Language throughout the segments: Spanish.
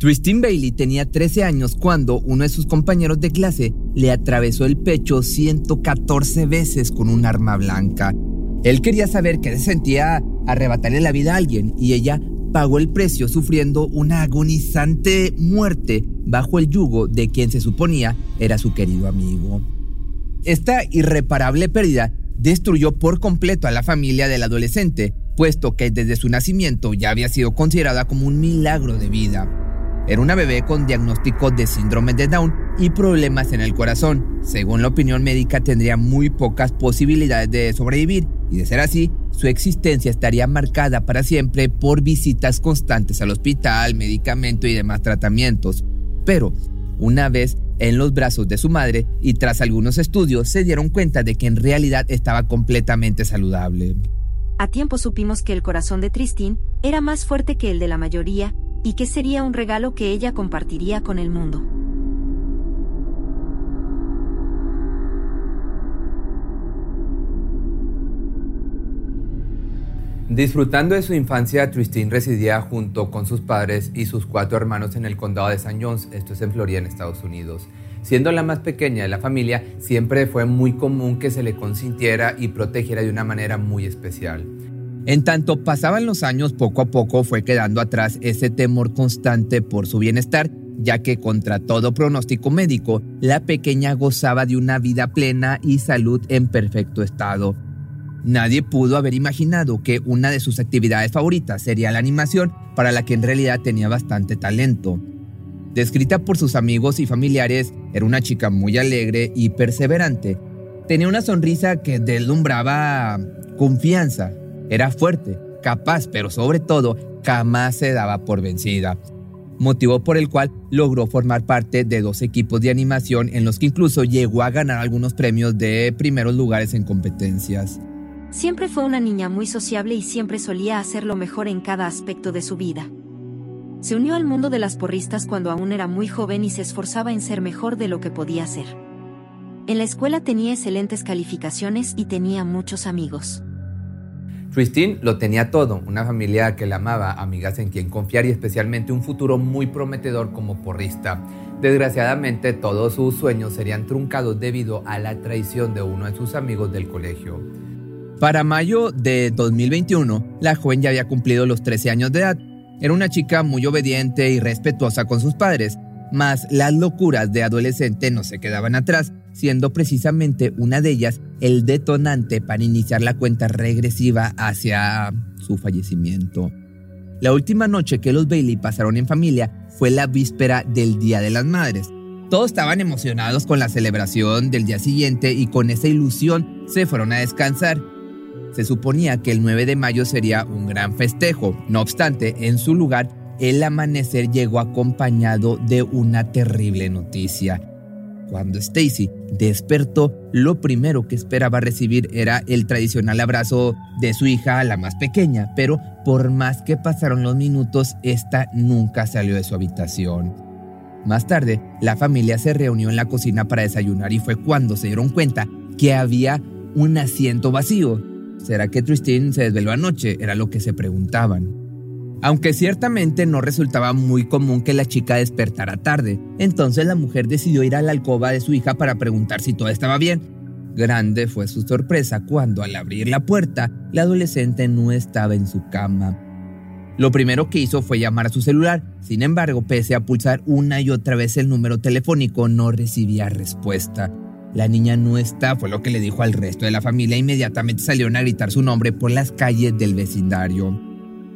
Tristin Bailey tenía 13 años cuando uno de sus compañeros de clase le atravesó el pecho 114 veces con un arma blanca. Él quería saber qué se sentía arrebatarle la vida a alguien y ella pagó el precio sufriendo una agonizante muerte bajo el yugo de quien se suponía era su querido amigo. Esta irreparable pérdida destruyó por completo a la familia del adolescente, puesto que desde su nacimiento ya había sido considerada como un milagro de vida. Era una bebé con diagnóstico de síndrome de Down y problemas en el corazón. Según la opinión médica, tendría muy pocas posibilidades de sobrevivir y de ser así, su existencia estaría marcada para siempre por visitas constantes al hospital, medicamento y demás tratamientos. Pero, una vez en los brazos de su madre y tras algunos estudios, se dieron cuenta de que en realidad estaba completamente saludable. A tiempo supimos que el corazón de Tristín era más fuerte que el de la mayoría y que sería un regalo que ella compartiría con el mundo. Disfrutando de su infancia, Tristin residía junto con sus padres y sus cuatro hermanos en el condado de St. John's, esto es en Florida, en Estados Unidos. Siendo la más pequeña de la familia, siempre fue muy común que se le consintiera y protegiera de una manera muy especial. En tanto pasaban los años, poco a poco fue quedando atrás ese temor constante por su bienestar, ya que contra todo pronóstico médico, la pequeña gozaba de una vida plena y salud en perfecto estado. Nadie pudo haber imaginado que una de sus actividades favoritas sería la animación, para la que en realidad tenía bastante talento. Descrita por sus amigos y familiares, era una chica muy alegre y perseverante. Tenía una sonrisa que deslumbraba confianza, era fuerte, capaz, pero sobre todo jamás se daba por vencida. Motivo por el cual logró formar parte de dos equipos de animación en los que incluso llegó a ganar algunos premios de primeros lugares en competencias. Siempre fue una niña muy sociable y siempre solía hacer lo mejor en cada aspecto de su vida. Se unió al mundo de las porristas cuando aún era muy joven y se esforzaba en ser mejor de lo que podía ser. En la escuela tenía excelentes calificaciones y tenía muchos amigos. Christine lo tenía todo, una familia que la amaba, amigas en quien confiar y especialmente un futuro muy prometedor como porrista. Desgraciadamente todos sus sueños serían truncados debido a la traición de uno de sus amigos del colegio. Para mayo de 2021, la joven ya había cumplido los 13 años de edad. Era una chica muy obediente y respetuosa con sus padres, mas las locuras de adolescente no se quedaban atrás siendo precisamente una de ellas el detonante para iniciar la cuenta regresiva hacia su fallecimiento. La última noche que los Bailey pasaron en familia fue la víspera del Día de las Madres. Todos estaban emocionados con la celebración del día siguiente y con esa ilusión se fueron a descansar. Se suponía que el 9 de mayo sería un gran festejo. No obstante, en su lugar, el amanecer llegó acompañado de una terrible noticia. Cuando Stacy despertó, lo primero que esperaba recibir era el tradicional abrazo de su hija, la más pequeña, pero por más que pasaron los minutos, esta nunca salió de su habitación. Más tarde, la familia se reunió en la cocina para desayunar y fue cuando se dieron cuenta que había un asiento vacío. ¿Será que Tristin se desveló anoche? Era lo que se preguntaban. Aunque ciertamente no resultaba muy común que la chica despertara tarde, entonces la mujer decidió ir a la alcoba de su hija para preguntar si todo estaba bien. Grande fue su sorpresa cuando al abrir la puerta, la adolescente no estaba en su cama. Lo primero que hizo fue llamar a su celular, sin embargo, pese a pulsar una y otra vez el número telefónico, no recibía respuesta. La niña no está, fue lo que le dijo al resto de la familia. Inmediatamente salieron a gritar su nombre por las calles del vecindario.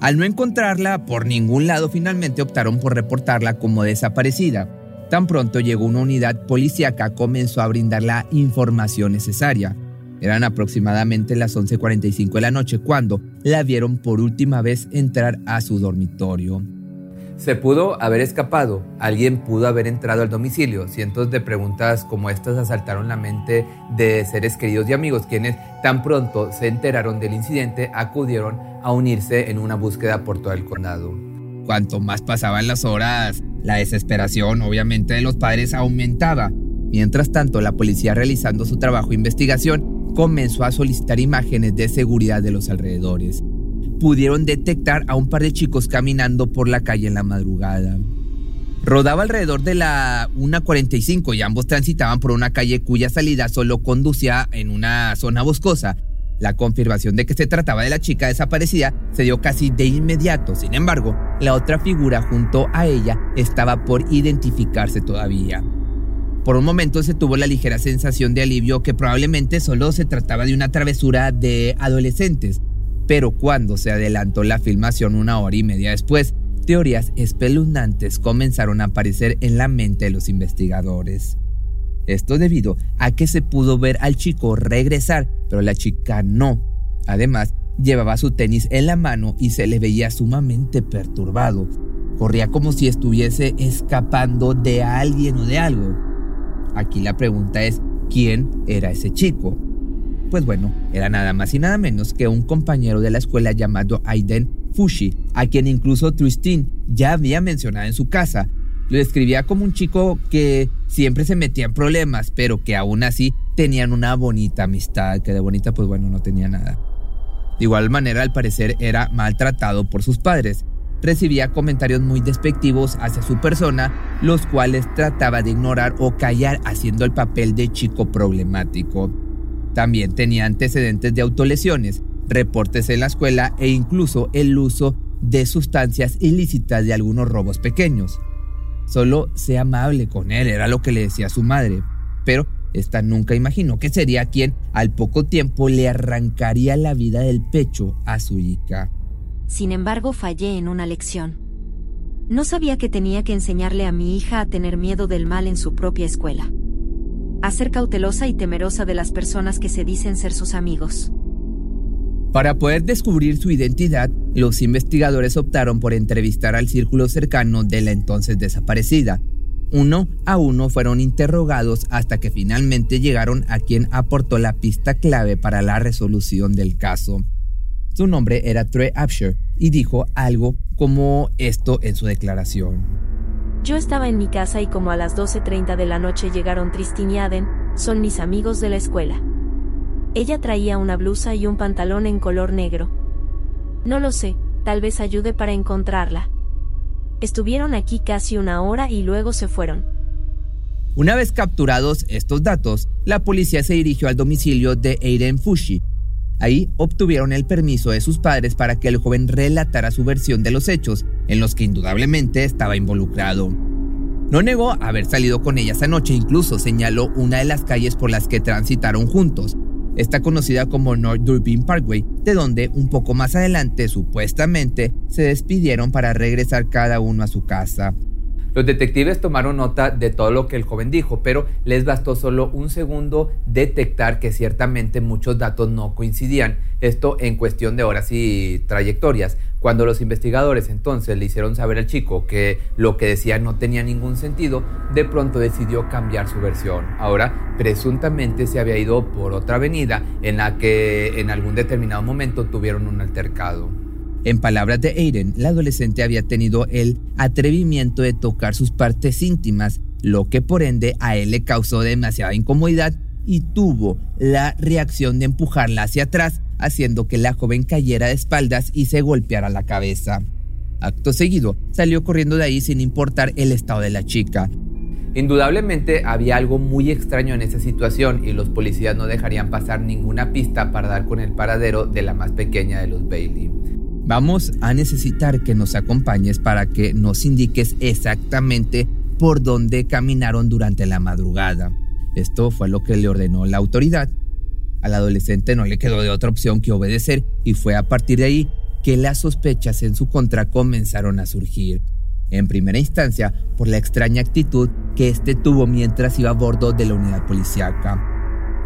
Al no encontrarla por ningún lado, finalmente optaron por reportarla como desaparecida. Tan pronto llegó una unidad policíaca, comenzó a brindar la información necesaria. Eran aproximadamente las 11:45 de la noche cuando la vieron por última vez entrar a su dormitorio. Se pudo haber escapado, alguien pudo haber entrado al domicilio. Cientos de preguntas como estas asaltaron la mente de seres queridos y amigos, quienes tan pronto se enteraron del incidente acudieron a unirse en una búsqueda por todo el condado. Cuanto más pasaban las horas, la desesperación obviamente de los padres aumentaba. Mientras tanto, la policía realizando su trabajo de investigación comenzó a solicitar imágenes de seguridad de los alrededores pudieron detectar a un par de chicos caminando por la calle en la madrugada. Rodaba alrededor de la 1.45 y ambos transitaban por una calle cuya salida solo conducía en una zona boscosa. La confirmación de que se trataba de la chica desaparecida se dio casi de inmediato. Sin embargo, la otra figura junto a ella estaba por identificarse todavía. Por un momento se tuvo la ligera sensación de alivio que probablemente solo se trataba de una travesura de adolescentes, pero cuando se adelantó la filmación una hora y media después, teorías espeluznantes comenzaron a aparecer en la mente de los investigadores. Esto debido a que se pudo ver al chico regresar, pero la chica no. Además, llevaba su tenis en la mano y se le veía sumamente perturbado. Corría como si estuviese escapando de alguien o de algo. Aquí la pregunta es, ¿quién era ese chico? Pues bueno, era nada más y nada menos que un compañero de la escuela llamado Aiden Fushi, a quien incluso Tristin ya había mencionado en su casa. Lo describía como un chico que siempre se metía en problemas, pero que aún así tenían una bonita amistad, que de bonita pues bueno no tenía nada. De igual manera al parecer era maltratado por sus padres, recibía comentarios muy despectivos hacia su persona, los cuales trataba de ignorar o callar haciendo el papel de chico problemático. También tenía antecedentes de autolesiones, reportes en la escuela e incluso el uso de sustancias ilícitas de algunos robos pequeños. Solo sea amable con él, era lo que le decía su madre, pero esta nunca imaginó que sería quien al poco tiempo le arrancaría la vida del pecho a su hija. Sin embargo, fallé en una lección. No sabía que tenía que enseñarle a mi hija a tener miedo del mal en su propia escuela. A ser cautelosa y temerosa de las personas que se dicen ser sus amigos. Para poder descubrir su identidad, los investigadores optaron por entrevistar al círculo cercano de la entonces desaparecida. Uno a uno fueron interrogados hasta que finalmente llegaron a quien aportó la pista clave para la resolución del caso. Su nombre era Trey Absher y dijo algo como esto en su declaración. Yo estaba en mi casa y como a las 12.30 de la noche llegaron Tristin y Aden, son mis amigos de la escuela. Ella traía una blusa y un pantalón en color negro. No lo sé, tal vez ayude para encontrarla. Estuvieron aquí casi una hora y luego se fueron. Una vez capturados estos datos, la policía se dirigió al domicilio de Aiden Fushi, Ahí obtuvieron el permiso de sus padres para que el joven relatara su versión de los hechos, en los que indudablemente estaba involucrado. No negó haber salido con ella esa noche, incluso señaló una de las calles por las que transitaron juntos. Está conocida como North Durbin Parkway, de donde un poco más adelante supuestamente se despidieron para regresar cada uno a su casa. Los detectives tomaron nota de todo lo que el joven dijo, pero les bastó solo un segundo detectar que ciertamente muchos datos no coincidían, esto en cuestión de horas y trayectorias. Cuando los investigadores entonces le hicieron saber al chico que lo que decía no tenía ningún sentido, de pronto decidió cambiar su versión. Ahora, presuntamente se había ido por otra avenida en la que en algún determinado momento tuvieron un altercado. En palabras de Aiden, la adolescente había tenido el atrevimiento de tocar sus partes íntimas, lo que por ende a él le causó demasiada incomodidad y tuvo la reacción de empujarla hacia atrás, haciendo que la joven cayera de espaldas y se golpeara la cabeza. Acto seguido, salió corriendo de ahí sin importar el estado de la chica. Indudablemente había algo muy extraño en esa situación y los policías no dejarían pasar ninguna pista para dar con el paradero de la más pequeña de los Bailey. Vamos a necesitar que nos acompañes para que nos indiques exactamente por dónde caminaron durante la madrugada. Esto fue lo que le ordenó la autoridad. Al adolescente no le quedó de otra opción que obedecer y fue a partir de ahí que las sospechas en su contra comenzaron a surgir. En primera instancia, por la extraña actitud que éste tuvo mientras iba a bordo de la unidad policíaca.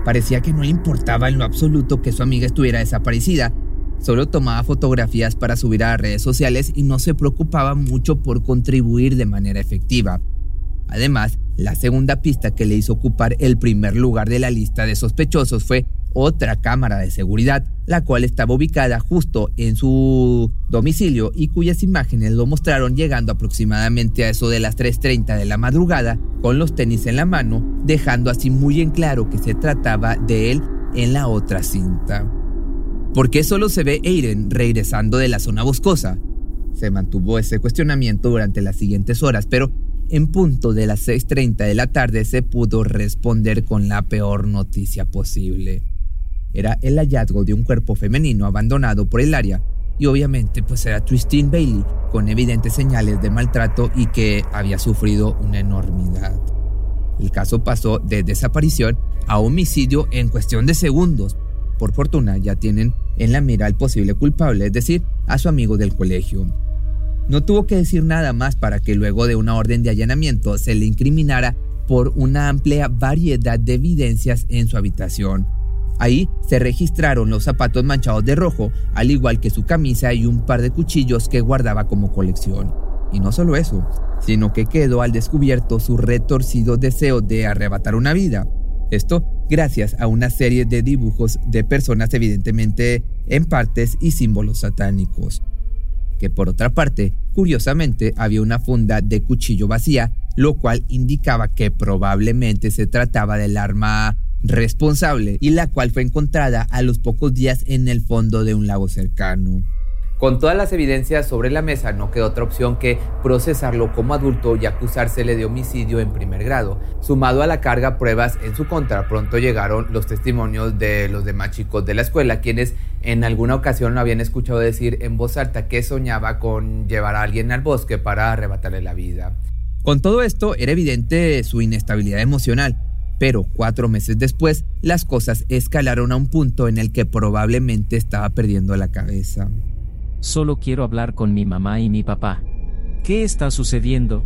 Parecía que no le importaba en lo absoluto que su amiga estuviera desaparecida Solo tomaba fotografías para subir a redes sociales y no se preocupaba mucho por contribuir de manera efectiva. Además, la segunda pista que le hizo ocupar el primer lugar de la lista de sospechosos fue otra cámara de seguridad, la cual estaba ubicada justo en su domicilio y cuyas imágenes lo mostraron llegando aproximadamente a eso de las 3.30 de la madrugada con los tenis en la mano, dejando así muy en claro que se trataba de él en la otra cinta. ¿Por qué solo se ve Aiden regresando de la zona boscosa? Se mantuvo ese cuestionamiento durante las siguientes horas, pero en punto de las 6.30 de la tarde se pudo responder con la peor noticia posible. Era el hallazgo de un cuerpo femenino abandonado por el área y obviamente pues era Christine Bailey con evidentes señales de maltrato y que había sufrido una enormidad. El caso pasó de desaparición a homicidio en cuestión de segundos. Por fortuna ya tienen en la mira al posible culpable, es decir, a su amigo del colegio. No tuvo que decir nada más para que luego de una orden de allanamiento se le incriminara por una amplia variedad de evidencias en su habitación. Ahí se registraron los zapatos manchados de rojo, al igual que su camisa y un par de cuchillos que guardaba como colección. Y no solo eso, sino que quedó al descubierto su retorcido deseo de arrebatar una vida. Esto gracias a una serie de dibujos de personas evidentemente en partes y símbolos satánicos que por otra parte, curiosamente, había una funda de cuchillo vacía, lo cual indicaba que probablemente se trataba del arma responsable y la cual fue encontrada a los pocos días en el fondo de un lago cercano. Con todas las evidencias sobre la mesa, no quedó otra opción que procesarlo como adulto y acusársele de homicidio en primer grado. Sumado a la carga pruebas en su contra, pronto llegaron los testimonios de los demás chicos de la escuela, quienes en alguna ocasión lo habían escuchado decir en voz alta que soñaba con llevar a alguien al bosque para arrebatarle la vida. Con todo esto, era evidente su inestabilidad emocional, pero cuatro meses después, las cosas escalaron a un punto en el que probablemente estaba perdiendo la cabeza. Solo quiero hablar con mi mamá y mi papá. ¿Qué está sucediendo?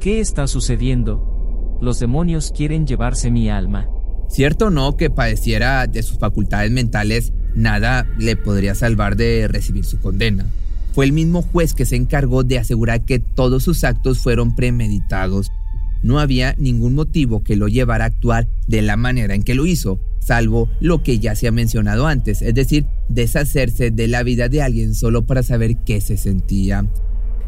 ¿Qué está sucediendo? Los demonios quieren llevarse mi alma. Cierto no que padeciera de sus facultades mentales, nada le podría salvar de recibir su condena. Fue el mismo juez que se encargó de asegurar que todos sus actos fueron premeditados. No había ningún motivo que lo llevara a actuar de la manera en que lo hizo, salvo lo que ya se ha mencionado antes, es decir, deshacerse de la vida de alguien solo para saber qué se sentía.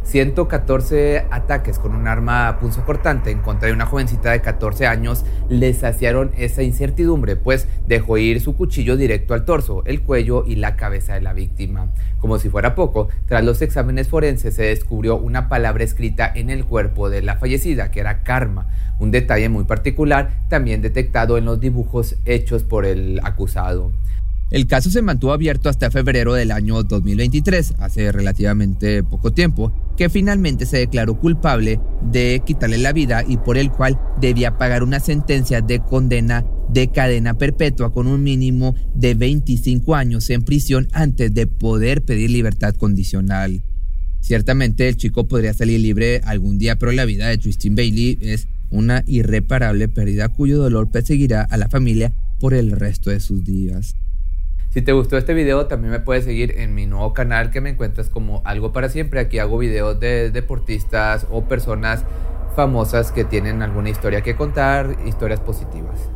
114 ataques con un arma punzocortante en contra de una jovencita de 14 años le saciaron esa incertidumbre, pues dejó ir su cuchillo directo al torso, el cuello y la cabeza de la víctima. Como si fuera poco, tras los exámenes forenses se descubrió una palabra escrita en el cuerpo de la fallecida, que era karma, un detalle muy particular también detectado en los dibujos hechos por el acusado. El caso se mantuvo abierto hasta febrero del año 2023, hace relativamente poco tiempo, que finalmente se declaró culpable de quitarle la vida y por el cual debía pagar una sentencia de condena de cadena perpetua con un mínimo de 25 años en prisión antes de poder pedir libertad condicional. Ciertamente el chico podría salir libre algún día, pero la vida de Tristan Bailey es una irreparable pérdida cuyo dolor perseguirá a la familia por el resto de sus días. Si te gustó este video, también me puedes seguir en mi nuevo canal que me encuentras como Algo para Siempre. Aquí hago videos de deportistas o personas famosas que tienen alguna historia que contar, historias positivas.